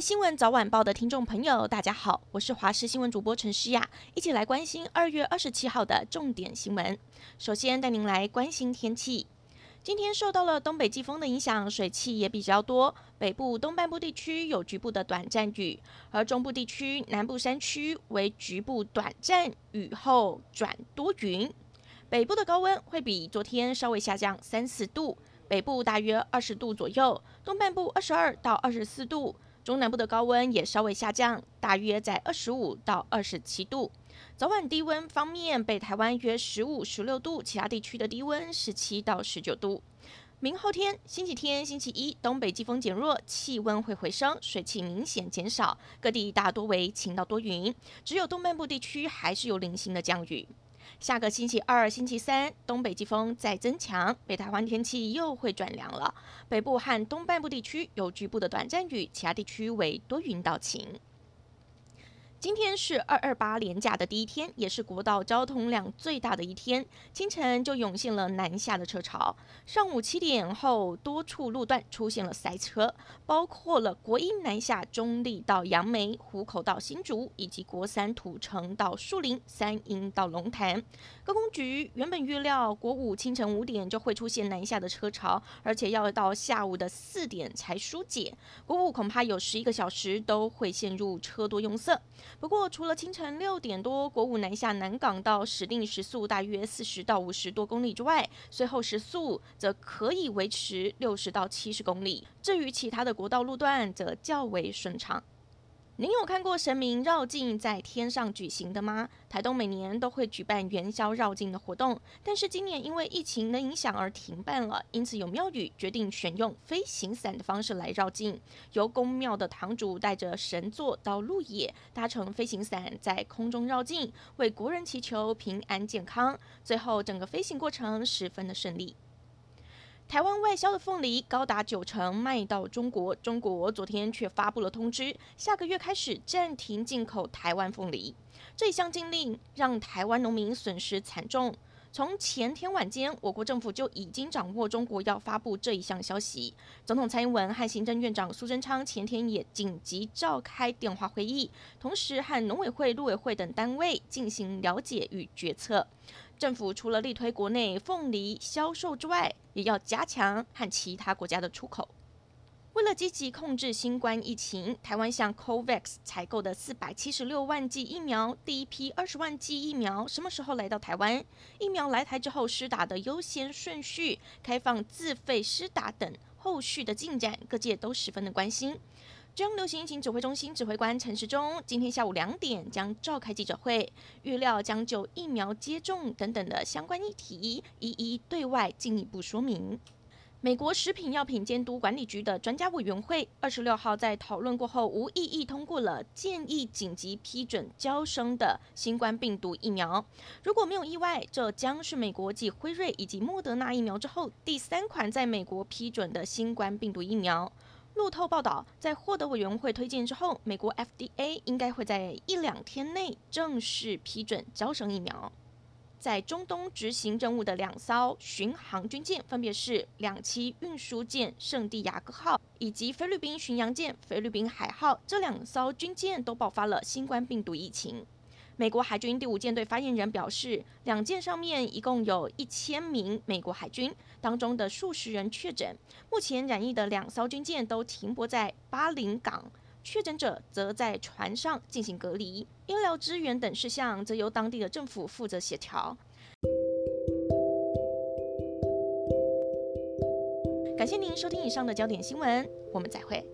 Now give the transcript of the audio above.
新闻早晚报的听众朋友，大家好，我是华视新闻主播陈诗雅，一起来关心二月二十七号的重点新闻。首先带您来关心天气。今天受到了东北季风的影响，水汽也比较多，北部东半部地区有局部的短暂雨，而中部地区、南部山区为局部短暂雨后转多云。北部的高温会比昨天稍微下降三四度，北部大约二十度左右，东半部二十二到二十四度。中南部的高温也稍微下降，大约在二十五到二十七度。早晚低温方面，北台湾约十五、十六度，其他地区的低温十七到十九度。明后天，星期天、星期一，东北季风减弱，气温会回升，水汽明显减少，各地大多为晴到多云，只有东半部地区还是有零星的降雨。下个星期二、星期三，东北季风再增强，北台湾天气又会转凉了。北部和东半部地区有局部的短暂雨，其他地区为多云到晴。今天是二二八连假的第一天，也是国道交通量最大的一天。清晨就涌现了南下的车潮，上午七点后，多处路段出现了塞车，包括了国一南下中坜到杨梅、湖口到新竹，以及国三土城到树林、三莺到龙潭。高工局原本预料国五清晨五点就会出现南下的车潮，而且要到下午的四点才疏解，国五恐怕有十一个小时都会陷入车多拥塞。不过，除了清晨六点多国五南下南港到石定时速大约四十到五十多公里之外，随后时速则可以维持六十到七十公里。至于其他的国道路段，则较为顺畅。您有看过神明绕境在天上举行的吗？台东每年都会举办元宵绕境的活动，但是今年因为疫情的影响而停办了，因此有庙宇决定选用飞行伞的方式来绕境，由宫庙的堂主带着神座到鹿野，搭乘飞行伞在空中绕境，为国人祈求平安健康。最后整个飞行过程十分的顺利。台湾外销的凤梨高达九成卖到中国，中国昨天却发布了通知，下个月开始暂停进口台湾凤梨。这一项禁令让台湾农民损失惨重。从前天晚间，我国政府就已经掌握中国要发布这一项消息。总统蔡英文和行政院长苏贞昌前天也紧急召开电话会议，同时和农委会、陆委会等单位进行了解与决策。政府除了力推国内凤梨销售之外，也要加强和其他国家的出口。为了积极控制新冠疫情，台湾向 COVAX 采购的四百七十六万剂疫苗，第一批二十万剂疫苗什么时候来到台湾？疫苗来台之后施打的优先顺序、开放自费施打等后续的进展，各界都十分的关心。中流行疫情指挥中心指挥官陈时中今天下午两点将召开记者会，预料将就疫苗接种等等的相关议题一一对外进一步说明。美国食品药品监督管理局的专家委员会二十六号在讨论过后无异议通过了建议紧急批准交生的新冠病毒疫苗。如果没有意外，这将是美国继辉瑞以及莫德纳疫苗之后第三款在美国批准的新冠病毒疫苗。路透报道，在获得委员会推荐之后，美国 FDA 应该会在一两天内正式批准招生疫苗。在中东执行任务的两艘巡航军舰，分别是两栖运输舰“圣地亚哥号”以及菲律宾巡洋舰“菲律宾海号”。这两艘军舰都爆发了新冠病毒疫情。美国海军第五舰队发言人表示，两舰上面一共有一千名美国海军，当中的数十人确诊。目前染疫的两艘军舰都停泊在巴林港，确诊者则在船上进行隔离，医疗资源等事项则由当地的政府负责协调。感谢您收听以上的焦点新闻，我们再会。